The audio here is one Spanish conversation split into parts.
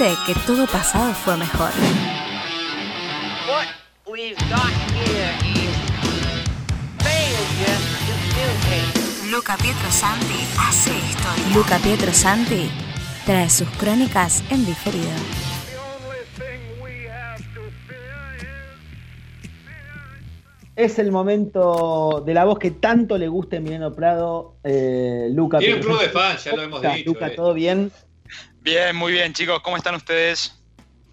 dice que todo pasado fue mejor. What we've got here is failure to mutate. Luca Pietro Santi hace historia. Luca Pietro Santi trae sus crónicas en diferido. Es el momento de la voz que tanto le gusta a Emiliano Prado, eh, Luca. Tiene un Pietro club de fans, ya lo hemos Luca, dicho. Luca, eh. ¿todo bien? Bien, muy bien, chicos. ¿Cómo están ustedes?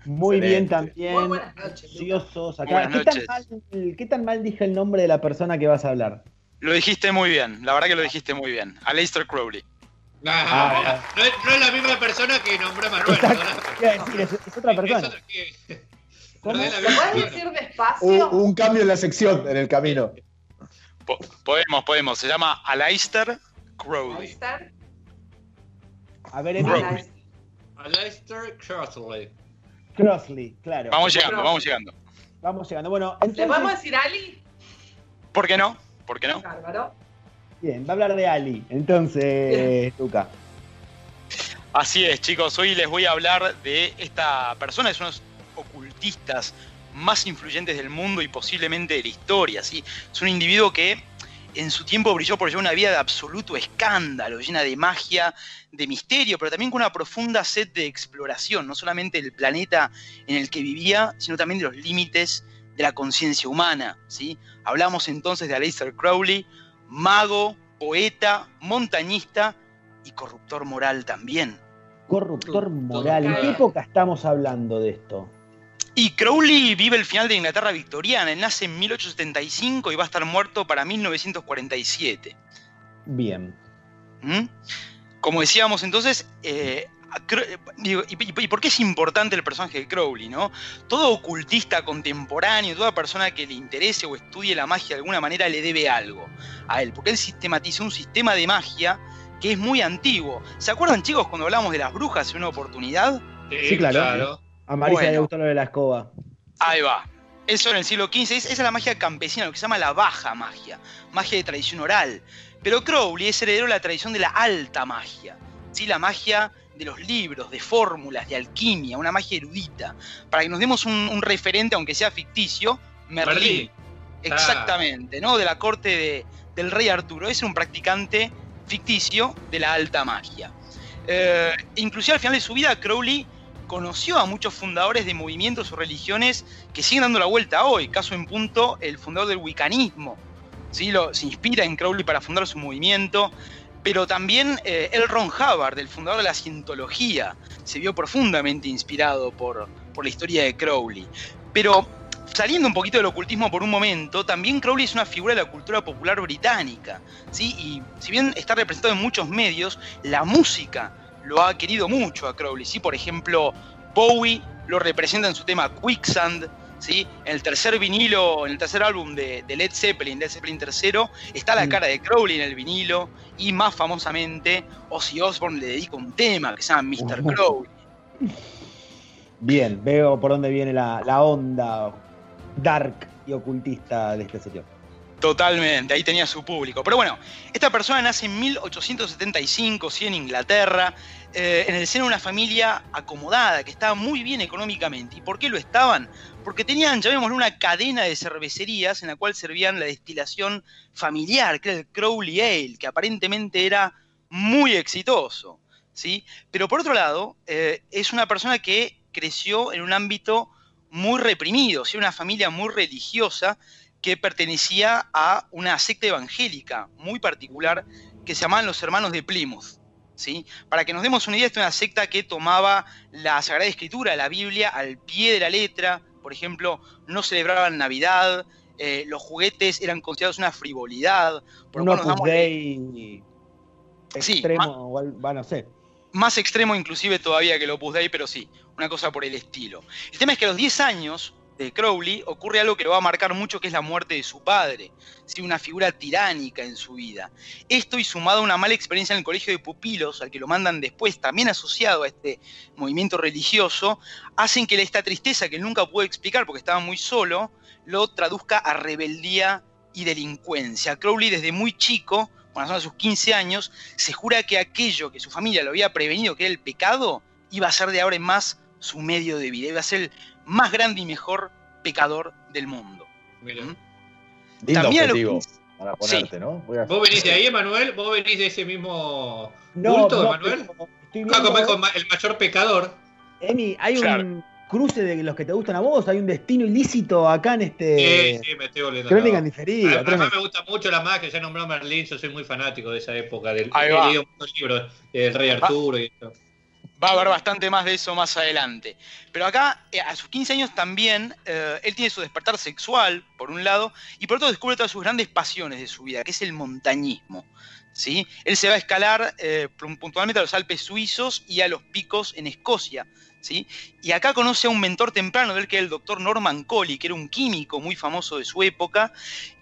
Muy bien también. Muy buenas noches. Ansiosos acá. Buenas ¿Qué tan, mal, ¿Qué tan mal dije el nombre de la persona que vas a hablar? Lo dijiste muy bien, la verdad que lo dijiste muy bien. Aleister Crowley. No, Ah, no, es- no es la misma persona que nombró Manuel. A decir, es, es otra persona. Es otra que- ¿Cómo? no es la ¿Lo misma puedes decir despacio? Un, un cambio en la sección, en el camino. Po- podemos, podemos. Se llama Aleister Crowley. está. A ver. Emilio. Aleister Crossley. Crossley, claro. Vamos llegando, vamos llegando. Vamos llegando. Bueno, ¿Le podemos entonces, decir Ali? ¿Por qué no? ¿Por qué no? Bárbaro. bien, va a hablar de Ali. Entonces, Luca. Así es, chicos. Hoy les voy a hablar de esta persona, es uno de los ocultistas más influyentes del mundo y posiblemente de la historia. ¿sí? Es un individuo que en su tiempo brilló por llevar una vida de absoluto escándalo, llena de magia, de misterio, pero también con una profunda sed de exploración, no solamente del planeta en el que vivía, sino también de los límites de la conciencia humana. ¿sí? Hablamos entonces de Aleister Crowley, mago, poeta, montañista y corruptor moral también. Corruptor moral. ¿En qué época estamos hablando de esto? Y Crowley vive el final de Inglaterra victoriana. Él nace en 1875 y va a estar muerto para 1947. Bien. ¿Mm? Como decíamos entonces, eh, a Cro- digo, y, y- y por qué es importante el personaje de Crowley? ¿no? Todo ocultista contemporáneo, toda persona que le interese o estudie la magia de alguna manera le debe algo a él, porque él sistematizó un sistema de magia que es muy antiguo. ¿Se acuerdan chicos cuando hablamos de las brujas en una oportunidad? Sí, claro. A Marisa Bueno. le gustó lo de la escoba. Ahí va. Eso en el siglo XV, es- esa es la magia campesina, lo que se llama la baja magia, magia de tradición oral. Pero Crowley es heredero de la tradición de la alta magia, ¿sí? la magia de los libros, de fórmulas, de alquimia, una magia erudita. Para que nos demos un, un referente, aunque sea ficticio, Merlín. Merlín. Exactamente, ¿no? De la corte de- del rey Arturo. Es un practicante ficticio de la alta magia. Eh, inclusive al final de su vida, Crowley conoció a muchos fundadores de movimientos o religiones que siguen dando la vuelta hoy. Caso en punto, el fundador del wiccanismo. ¿sí? Lo, se inspira en Crowley para fundar su movimiento. Pero también eh, L. Ron Hubbard, el fundador de la cientología, se vio profundamente inspirado por, por la historia de Crowley. Pero saliendo un poquito del ocultismo por un momento, también Crowley es una figura de la cultura popular británica. ¿sí? Y si bien está representado en muchos medios, la música lo ha querido mucho a Crowley. ¿sí? Por ejemplo, Bowie lo representa en su tema Quicksand. ¿sí? En el tercer vinilo, en el tercer álbum de, de Led Zeppelin, Led Zeppelin III, está la Mm. cara de Crowley en el vinilo. Y más famosamente, Ozzy Osbourne le dedica un tema que se llama Mr. Crowley. Bien, veo por dónde viene la, la onda dark y ocultista de este señor. Totalmente, ahí tenía su público. Pero bueno, esta persona nace en 1875, sí, en Inglaterra, eh, en el seno de una familia acomodada, que estaba muy bien económicamente. ¿Y por qué lo estaban? Porque tenían, llamémoslo, una cadena de cervecerías en la cual servían la destilación familiar, que era el Crowley Ale, que aparentemente era muy exitoso. ¿sí? Pero por otro lado, eh, es una persona que creció en un ámbito muy reprimido, ¿sí? una familia muy religiosa que pertenecía a una secta evangélica muy particular que se llamaban los hermanos de Plymouth. ¿sí? Para que nos demos una idea, esta es una secta que tomaba la Sagrada Escritura, la Biblia, al pie de la letra. Por ejemplo, no celebraban Navidad, eh, los juguetes eran considerados una frivolidad. Por Un Opus Dei Sí, extremo, ma- o al- va, no sé. más extremo inclusive todavía que el Opus Dei, pero sí, una cosa por el estilo. El tema es que a los 10 años de Crowley ocurre algo que lo va a marcar mucho, que es la muerte de su padre, ¿sí? una figura tiránica en su vida. Esto y sumado a una mala experiencia en el colegio de pupilos, al que lo mandan después, también asociado a este movimiento religioso, hacen que esta tristeza que él nunca pudo explicar porque estaba muy solo, lo traduzca a rebeldía y delincuencia. Crowley desde muy chico, cuando son sus 15 años, se jura que aquello que su familia lo había prevenido, que era el pecado, iba a ser de ahora en más su medio de vida. Iba a ser más grande y mejor pecador del mundo. Mira. ¿Mm? Lindo También lo objetivo que- para ponerte, ¿no? Voy a- ¿Vos venís de ahí, Emanuel? ¿Vos venís de ese mismo No, culto, no, Emanuel? como viendo- el, ma- el mayor pecador. Emi, hay Claro. un cruce de los que te gustan a vos, hay un destino ilícito acá en este Sí, sí, me estoy volviendo. Crónica diferido. Además tremendo. me gusta mucho la magia, ya nombró Merlín, yo soy muy fanático de esa época. Del, he leído muchos libros del Rey Arturo y eso. Va a haber bastante más de eso más adelante. Pero acá, eh, a sus 15 años también, eh, él tiene su despertar sexual, por un lado, y por otro descubre todas sus grandes pasiones de su vida, que es el montañismo. ¿sí? Él se va a escalar eh, pun- puntualmente a los Alpes suizos y a los picos en Escocia. ¿sí? Y acá conoce a un mentor temprano de él, que era el doctor Norman Colley, que era un químico muy famoso de su época,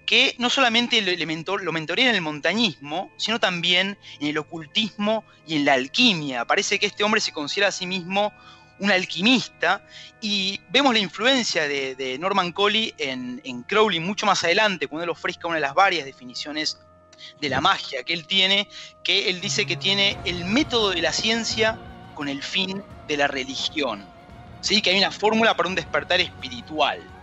que no solamente le mentor- lo en el montañismo, sino también en el ocultismo y en la alquimia. Parece que este hombre se considera a sí mismo un alquimista y vemos la influencia de, Norman Colley en, en Crowley mucho más adelante, cuando él ofrezca una de las varias definiciones de la magia que él tiene, que él dice que tiene el método de la ciencia con el fin de la religión. ¿Sí? Que hay una fórmula para un despertar espiritual.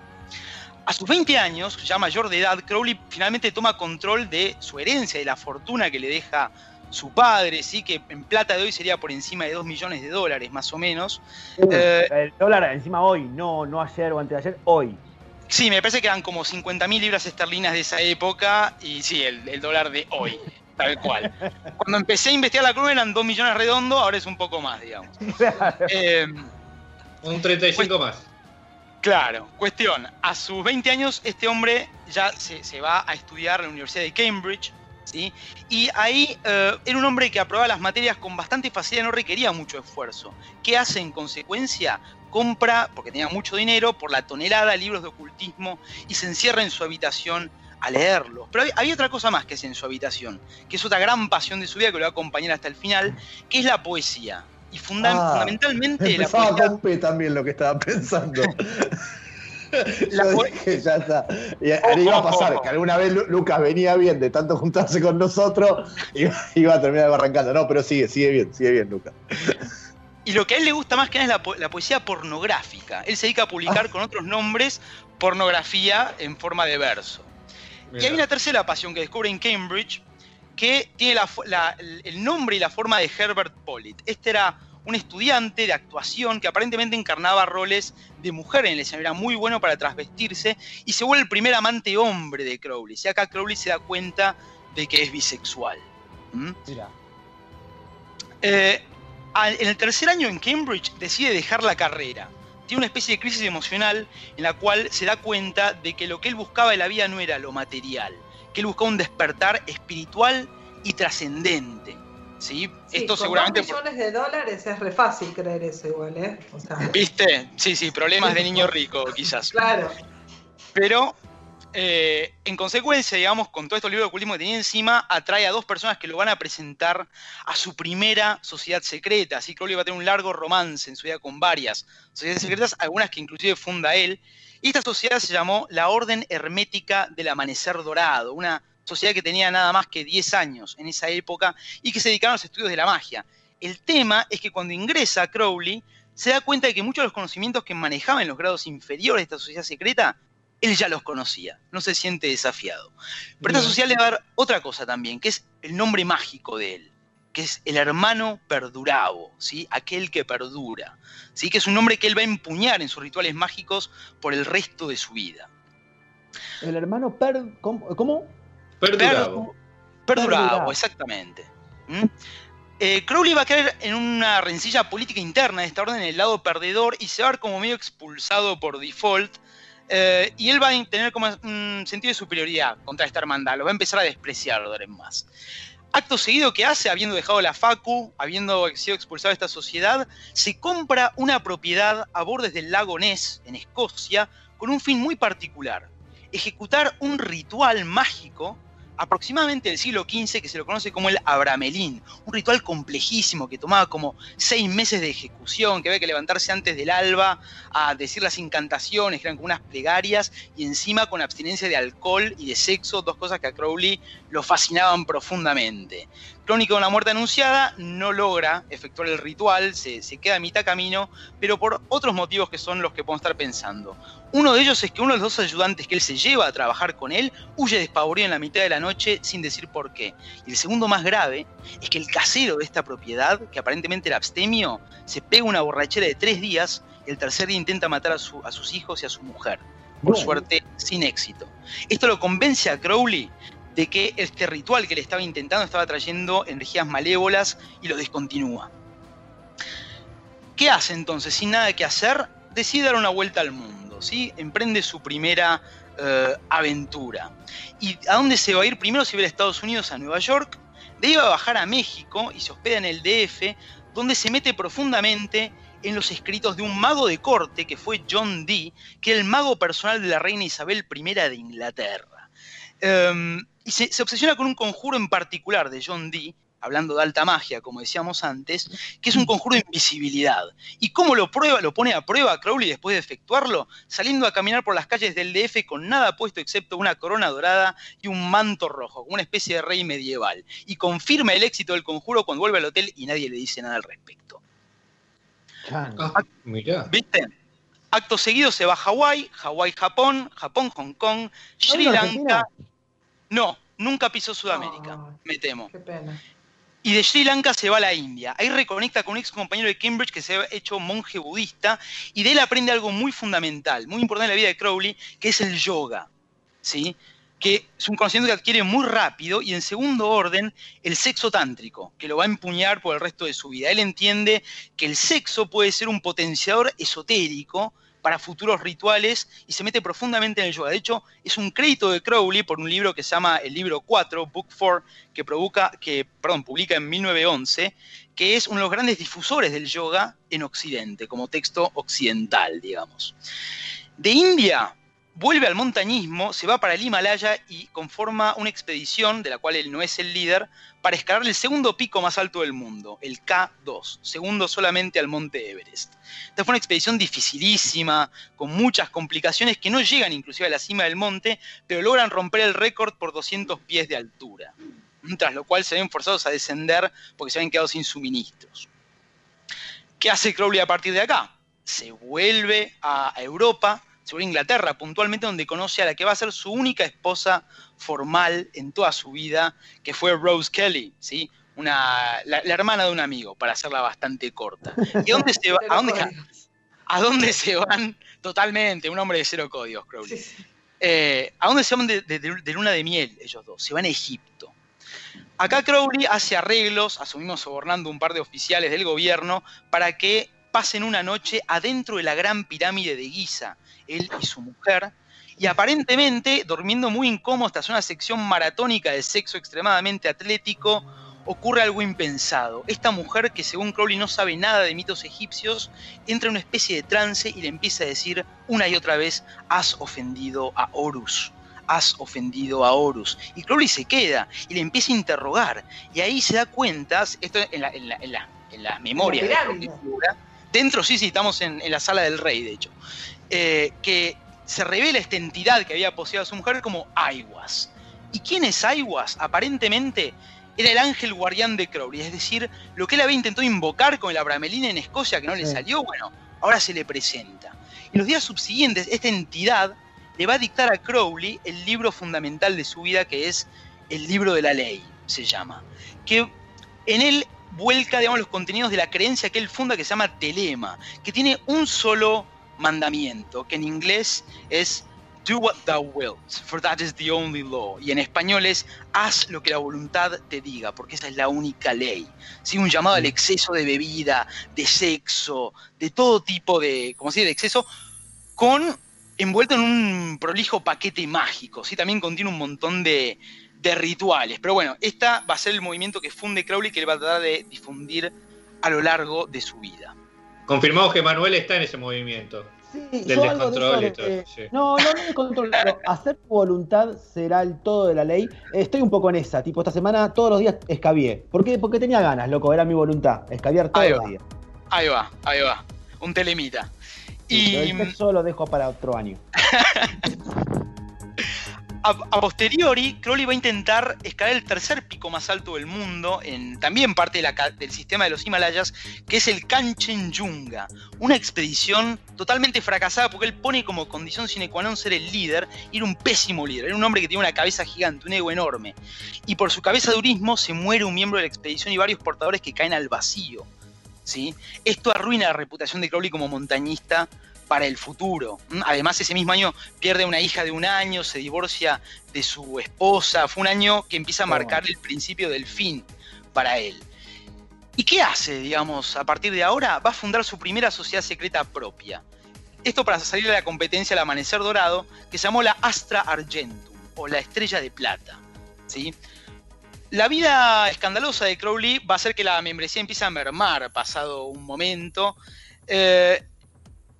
A sus 20 años, ya mayor de edad, Crowley finalmente toma control de su herencia, de la fortuna que le deja su padre, ¿sí? que en plata de hoy sería por encima de 2 millones de dólares más o menos. Eh, el dólar encima hoy, no, no ayer o antes de ayer, hoy. Sí, me parece que eran como 50 mil libras esterlinas de esa época y sí, el, el dólar de hoy, tal cual. Cuando empecé a investigar la cruz eran 2 millones redondo, ahora es un poco más, digamos. Eh, Un 35 más. Claro, cuestión, a sus 20 años este hombre ya se, va a estudiar en la Universidad de Cambridge, ¿sí? Y ahí eh, era un hombre que aprobaba las materias con bastante facilidad, no requería mucho esfuerzo. ¿Qué hace en consecuencia? Compra, porque tenía mucho dinero, por la tonelada libros de ocultismo y se encierra en su habitación a leerlos. Pero había, otra cosa más que hace en su habitación, que es otra gran pasión de su vida que lo va a acompañar hasta el final, que es la poesía. Y funda- Ah, fundamentalmente la Empezaba poesía... con P también lo que estaba pensando. La Yo po- dije, ya está. Y iba a pasar que alguna vez Lu- Lucas venía bien de tanto juntarse con nosotros, iba, iba a terminar arrancando. No, pero sigue, sigue bien, sigue bien, Lucas. Y lo que a él le gusta más que nada es la, po- la poesía pornográfica. Él se dedica a publicar con otros nombres pornografía en forma de verso. Y hay una tercera pasión que descubre en Cambridge que tiene la fo- la- el nombre y la forma de Herbert Pollitt. Este era un estudiante de actuación que aparentemente encarnaba roles de mujer en el escenario. Era muy bueno para trasvestirse y se vuelve el primer amante hombre de Crowley. Y acá Crowley se da cuenta de que es bisexual. ¿Mm? Mira. Eh, en el tercer año en Cambridge decide dejar la carrera. Tiene una especie de crisis emocional en la cual se da cuenta de que lo que él buscaba en la vida no era lo material, que él buscaba un despertar espiritual y trascendente. ¿sí? Sí, Esto con seguramente... dos millones de dólares es re fácil creer eso igual, ¿eh? O sea, ¿Viste? Sí, sí, problemas de niño rico, quizás. claro. Pero, eh, en consecuencia, digamos, con todo estos libros de ocultismo que tenía encima, atrae a dos personas que lo van a presentar a su primera sociedad secreta. Así que Crowley va a tener un largo romance en su vida con varias sociedades secretas, algunas que inclusive funda él. Y esta sociedad se llamó la Orden Hermética del Amanecer Dorado, una sociedad que tenía nada más que 10 años en esa época y que se dedicaron a los estudios de la magia. El tema es que cuando ingresa Crowley, se da cuenta de que muchos de los conocimientos que manejaba en los grados inferiores de esta sociedad secreta él ya los conocía, no se siente desafiado. Pero esta sociedad le va a dar otra cosa también, que es el nombre mágico de él, que es el hermano perdurabo, ¿sí? aquel que perdura, ¿sí? que es un nombre que él va a empuñar en sus rituales mágicos por el resto de su vida. El hermano Per. ¿Cómo? cómo? Perdurado. Perdurabo, Perdurabo. exactamente. ¿Mm? Eh, Crowley va a caer en una rencilla política interna de esta orden en el lado perdedor y se va a ver como medio expulsado por default. eh, y él va a tener como un sentido de superioridad contra esta hermandad, lo va a empezar a despreciar más. Acto seguido que hace, habiendo dejado la Facu, habiendo sido expulsado de esta sociedad, se compra una propiedad a bordes del lago Ness, en Escocia, con un fin muy particular. Ejecutar un ritual mágico aproximadamente del siglo XV que se lo conoce como el Abramelín, un ritual complejísimo que tomaba como seis meses de ejecución, que había que levantarse antes del alba a decir las incantaciones, que eran como unas plegarias, y encima con abstinencia de alcohol y de sexo, dos cosas que a Crowley lo fascinaban profundamente. Crónica de una muerte anunciada no logra efectuar el ritual, se, se queda a mitad camino, pero por otros motivos que son los que podemos estar pensando. Uno de ellos es que uno de los dos ayudantes que él se lleva a trabajar con él huye despavorido en la mitad de la noche sin decir por qué. Y el segundo más grave es que el casero de esta propiedad, que aparentemente era abstemio, se pega una borrachera de tres días y el tercer día intenta matar a, su- a sus hijos y a su mujer. Por suerte, sin éxito. Esto lo convence a Crowley de que este ritual que le estaba intentando estaba trayendo energías malévolas y lo descontinúa. ¿Qué hace entonces? Sin nada que hacer, decide dar una vuelta al mundo, ¿sí? Emprende su primera eh, aventura. ¿Y a dónde se va a ir? Primero se va a Estados Unidos, a Nueva York, de ahí va a bajar a México y se hospeda en el DF, donde se mete profundamente en los escritos de un mago de corte que fue John Dee, que era el mago personal de la reina Isabel I de Inglaterra. Em, y se, se obsesiona con un conjuro en particular de John Dee, hablando de alta magia, como decíamos antes, que es un conjuro de invisibilidad. ¿Y cómo lo prueba, lo pone a prueba Crowley después de efectuarlo? Saliendo a caminar por las calles del DF con nada puesto excepto una corona dorada y un manto rojo, como una especie de rey medieval. Y confirma el éxito del conjuro cuando vuelve al hotel y nadie le dice nada al respecto. Ah, mirá. ¿Viste? Acto seguido se va a Hawái, Hawái, Japón, Japón, Hong Kong, Sri Lanka. Argentina? No, nunca pisó Sudamérica, me temo. Qué pena. Y de Sri Lanka se va a la India. Ahí reconecta con un ex compañero de Cambridge que se ha hecho monje budista y de él aprende algo muy fundamental, muy importante en la vida de Crowley, que es el yoga. ¿sí? Que es un conocimiento que adquiere muy rápido y en segundo orden el sexo tántrico, que lo va a empuñar por el resto de su vida. Él entiende que el sexo puede ser un potenciador esotérico para futuros rituales y se mete profundamente en el yoga. De hecho, es un crédito de Crowley por un libro que se llama el libro 4, Book 4, que, provoca, que perdón, publica en 1911, que es uno de los grandes difusores del yoga en Occidente, como texto occidental, digamos. De India vuelve al montañismo, se va para el Himalaya y conforma una expedición, de la cual él no es el líder, para escalar el segundo pico más alto del mundo, el K2, segundo solamente al monte Everest. Esta fue una expedición dificilísima, con muchas complicaciones que no llegan inclusive a la cima del monte, pero logran romper el récord por 200 pies de altura, tras lo cual se ven forzados a descender porque se habían quedado sin suministros. ¿Qué hace Crowley a partir de acá? Se vuelve a Europa, Inglaterra, puntualmente donde conoce a la que va a ser su única esposa formal en toda su vida, que fue Rose Kelly, ¿sí? Una, la, la hermana de un amigo, para hacerla bastante corta. ¿Y dónde se va? ¿A dónde. ¿A dónde se van? Totalmente, un hombre de cero códigos, Crowley. Sí, sí. Eh, ¿A dónde se van de, de- de luna de miel ellos dos? Se van a Egipto. Acá Crowley hace arreglos, asumimos sobornando un par de oficiales del gobierno, para que pasen una noche adentro de la gran pirámide de Giza, él y su mujer, y aparentemente, durmiendo muy incómodos tras una sección maratónica de sexo extremadamente atlético, ocurre algo impensado. Esta mujer, que según Crowley no sabe nada de mitos egipcios, entra en una especie de trance y le empieza a decir una y otra vez, has ofendido a Horus, has ofendido a Horus. Y Crowley se queda y le empieza a interrogar. Y ahí se da cuenta, esto en, la- en la- en la- en las memorias de. Dentro sí, sí, estamos en, en la sala del rey, de hecho, eh, que se revela esta entidad que había poseído a su mujer como Aiwas. ¿Y quién es Aiwas? Aparentemente era el ángel guardián de Crowley, es decir, lo que él había intentado invocar con el Abramelina en Escocia que no le salió, bueno, ahora se le presenta. Y los días subsiguientes, esta entidad le va a dictar a Crowley el libro fundamental de su vida, que es el libro de la ley, se llama. Que en él vuelca, digamos, los contenidos de la creencia que él funda, que se llama Telema, que tiene un solo mandamiento, que en inglés es Do what thou wilt, for that is the only law. Y en español es haz lo que la voluntad te diga, porque esa es la única ley. ¿Sí? Un llamado al exceso de bebida, de sexo, de todo tipo de, como si de exceso, con envuelto en un prolijo paquete mágico. ¿sí? También contiene un montón de, de rituales. Pero bueno, esta va a ser el movimiento que funde Crowley que le va a tratar de difundir a lo largo de su vida. Confirmamos que Manuel está en ese movimiento. Sí, Del yo algo de descontrol eso y todo, de- sí. No, no, no descontrol, pero hacer tu voluntad será el todo de la ley. Estoy un poco en esa, tipo, esta semana todos los días escabié. ¿Por qué? Porque tenía ganas, loco, era mi voluntad, escabiar todos los días. Ahí va, ahí va. Un telemita. Sí, Y el lo dejo para otro año. a, posteriori, Crowley va a intentar escalar el tercer pico más alto del mundo, en también parte de del sistema de los Himalayas, que es el Kanchenjunga. Una expedición totalmente fracasada porque él pone como condición sine qua non ser el líder y era un pésimo líder. Era un hombre que tiene una cabeza gigante, un ego enorme. Y por su cabeza durismo se muere un miembro de la expedición y varios portadores que caen al vacío. ¿sí? Esto arruina la reputación de Crowley como montañista para el futuro. ¿m? Además, ese mismo año pierde una hija de un año, se divorcia de su esposa. Fue un año que empieza a marcar el principio del fin para él. ¿Y qué hace, digamos, a partir de ahora? Va a fundar su primera sociedad secreta propia. Esto para salir de la competencia al amanecer dorado, que se llamó la Astra Argentum, o la Estrella de Plata. ¿sí? La vida escandalosa de Crowley va a hacer que la membresía empiece a mermar pasado un momento. eh,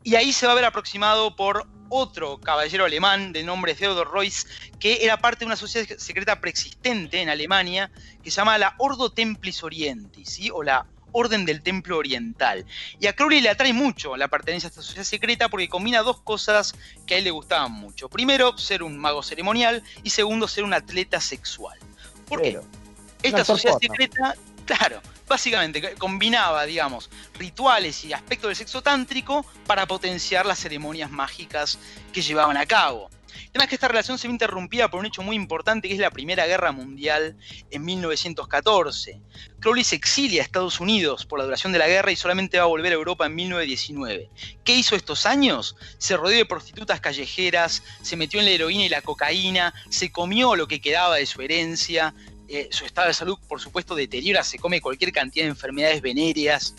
y ahí se va a ver aproximado por otro caballero alemán de nombre Theodor Reuss, que era parte de una sociedad secreta preexistente en Alemania, que se llama la Ordo Templis Orientis, ¿sí? o la Orden del Templo Oriental. Y a Crowley le atrae mucho la pertenencia a esta sociedad secreta porque combina dos cosas que a él le gustaban mucho. Primero, ser un mago ceremonial y segundo, ser un atleta sexual. ¿Por qué? Esta sociedad porno. secreta, claro, básicamente co- combinaba, digamos, rituales y aspectos del sexo tántrico para potenciar las ceremonias mágicas que llevaban a cabo. El tema es que esta relación se ve interrumpida por un hecho muy importante que es la Primera Guerra Mundial en 1914. Crowley se exilia a Estados Unidos por la duración de la guerra y solamente va a volver a Europa en 1919. ¿Qué hizo estos años? Se rodeó de prostitutas callejeras, se metió en la heroína y la cocaína, se comió lo que quedaba de su herencia, eh, su estado de salud, por supuesto, deteriora, se come cualquier cantidad de enfermedades venéreas,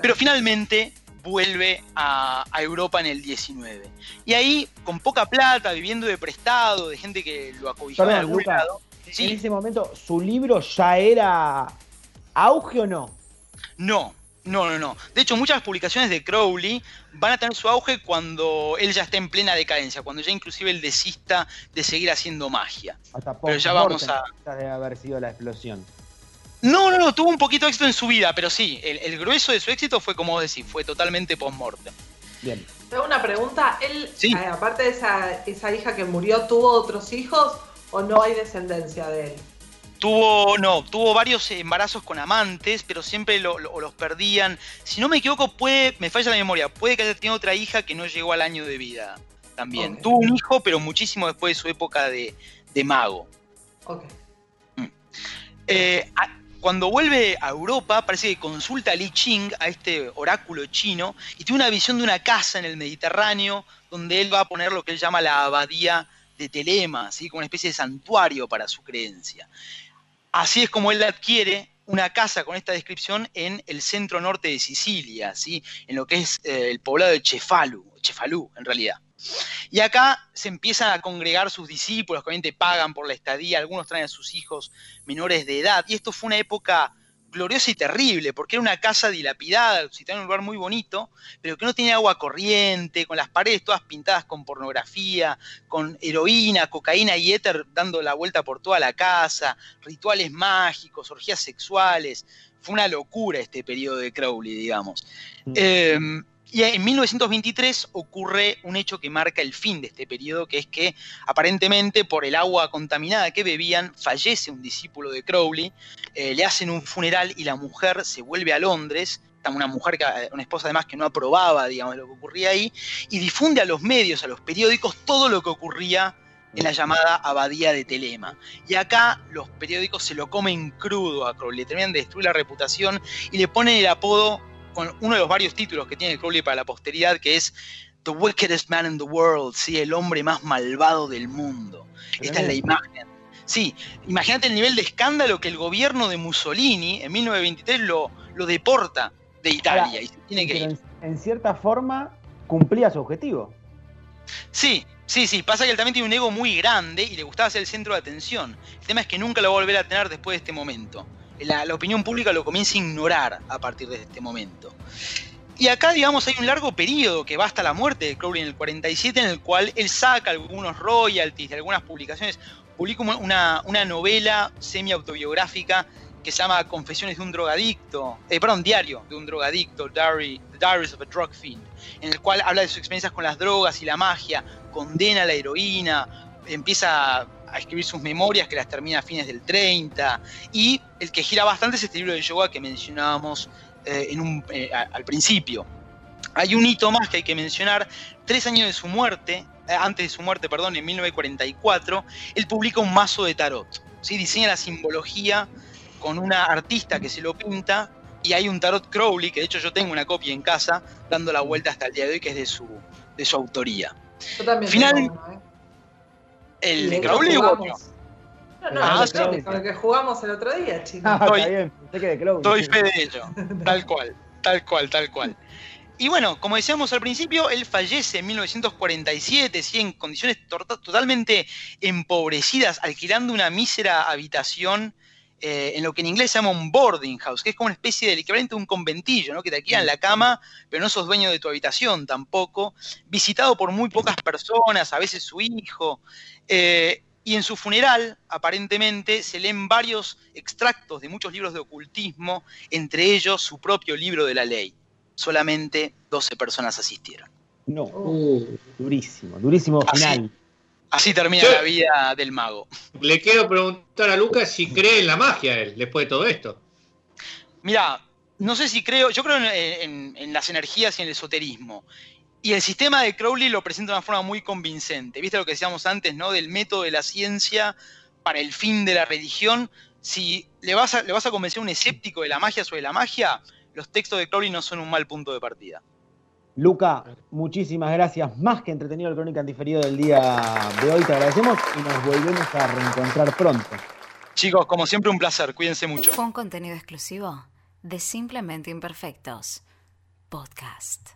pero finalmente vuelve a, a Europa en el 19. Y ahí, con poca plata, viviendo de prestado, de gente que lo acobijaba en algún Luca, lado. en ese momento, ¿su libro ya era auge o no? no, no, no, no. De hecho, muchas publicaciones de Crowley van a tener su auge cuando él ya está en plena decadencia, cuando ya inclusive él desista de seguir haciendo magia. Hasta Pero ya vamos post-mortem debe haber sido la explosión. No, no, no, tuvo un poquito de éxito en su vida, pero sí, el, el grueso de su éxito fue, como vos decís, fue totalmente post-mortem. Bien. Tengo una pregunta. ¿Él, Sí. eh, aparte de esa, esa hija que murió, tuvo otros hijos o no hay descendencia de él? Tuvo, no, tuvo varios embarazos con amantes, pero siempre lo- lo- los perdían. Si no me equivoco, puede, me falla la memoria, puede que haya tenido otra hija que no llegó al año de vida también. Tuvo un hijo, pero muchísimo después de su época de, de mago. Ok. Eh, a- cuando vuelve a Europa, parece que consulta a Li Ching, a este oráculo chino, y tiene una visión de una casa en el Mediterráneo, donde él va a poner lo que él llama la abadía de Telema, ¿sí? como una especie de santuario para su creencia. Así es como él adquiere una casa con esta descripción en el centro norte de Sicilia, ¿sí? en lo que es eh, el poblado de Cefalu, Cefalú en realidad. Y acá se empiezan a congregar sus discípulos, que obviamente pagan por la estadía, algunos traen a sus hijos menores de edad. Y esto fue una época gloriosa y terrible, porque era una casa dilapidada, situada en un lugar muy bonito, pero que no tenía agua corriente, con las paredes todas pintadas con pornografía, con heroína, cocaína y éter dando la vuelta por toda la casa, rituales mágicos, orgías sexuales. Fue una locura este periodo de Crowley, digamos. Mm. Eh, y en 1923 ocurre un hecho que marca el fin de este periodo, que es que aparentemente por el agua contaminada que bebían fallece un discípulo de Crowley, eh, le hacen un funeral y la mujer se vuelve a Londres, una mujer, que, una esposa además que no aprobaba, digamos, lo que ocurría ahí, y difunde a los medios, a los periódicos, todo lo que ocurría en la llamada abadía de Telema. Y acá los periódicos se lo comen crudo a Crowley, le terminan de destruir la reputación y le ponen el apodo con uno de los varios títulos que tiene Crowley para la posteridad, que es The Wickedest Man in the World, ¿sí? el hombre más malvado del mundo. Esta es la imagen. Sí, imagínate el nivel de escándalo que el gobierno de Mussolini en 1923 lo, lo deporta de Italia Ahora, y se tiene que ir. en cierta forma cumplía su objetivo. Sí, sí, sí, pasa que él también tiene un ego muy grande y le gustaba ser el centro de atención. El tema es que nunca lo va a volver a tener después de este momento. La, opinión pública lo comienza a ignorar a partir de este momento. Y acá, digamos, hay un largo periodo que va hasta la muerte de Crowley en el 47, en el cual él saca algunos royalties de algunas publicaciones. Publica una, una novela semi-autobiográfica que se llama Confesiones de un drogadicto, eh, perdón, Diario de un drogadicto, Diary, The Diaries of a Drug Fiend, en el cual habla de sus experiencias con las drogas y la magia, condena la heroína, empieza a escribir sus memorias que las termina a fines del 30, y el que gira bastante es este libro de yoga que mencionábamos eh, en un, eh, al principio. Hay un hito más que hay que mencionar, tres años de su muerte, eh, antes de su muerte, perdón, en 1944, él publica un mazo de tarot, ¿sí? diseña la simbología con una artista que se lo pinta y hay un tarot Crowley, que de hecho yo tengo una copia en casa, dando la vuelta hasta el día de hoy, que es de su, de su autoría. Yo también Final- tengo uno, ¿eh? ¿El de Crowley. No, no, Ah, con el que jugamos el otro día, chicos. Ah, Estoy- está bien, pensé que de Crowley. Doy fe de ello. Tal cual, tal cual, tal cual. Y bueno, como decíamos al principio, él fallece en 1947, sí, en condiciones totalmente empobrecidas, alquilando una mísera habitación eh, en lo que en inglés se llama un boarding house, que es como una especie del equivalente a un conventillo, ¿no? Que te alquilan la cama, pero no sos dueño de tu habitación tampoco. Visitado por muy pocas personas, a veces su hijo. Eh, y en su funeral, aparentemente, se leen varios extractos de muchos libros de ocultismo, entre ellos su propio libro de la ley. Solamente 12 personas asistieron. No, Uh, durísimo, durísimo final. Así termina Sí. la vida del mago. Le quiero preguntar a Lucas si cree en la magia él, después de todo esto. Mira, no sé si creo, yo creo en, en- en las energías y en el esoterismo. Y el sistema de Crowley lo presenta de una forma muy convincente. ¿Viste lo que decíamos antes, no? Del método de la ciencia para el fin de la religión. Si le vas a, le vas a convencer a un escéptico de la magia sobre la magia, los textos de Crowley no son un mal punto de partida. Luca, muchísimas gracias. Más que entretenido el crónica en diferido del día de hoy. Te agradecemos y nos volvemos a reencontrar pronto. Chicos, como siempre, un placer. Cuídense mucho. Fue un contenido exclusivo de Simplemente Imperfectos. Podcast.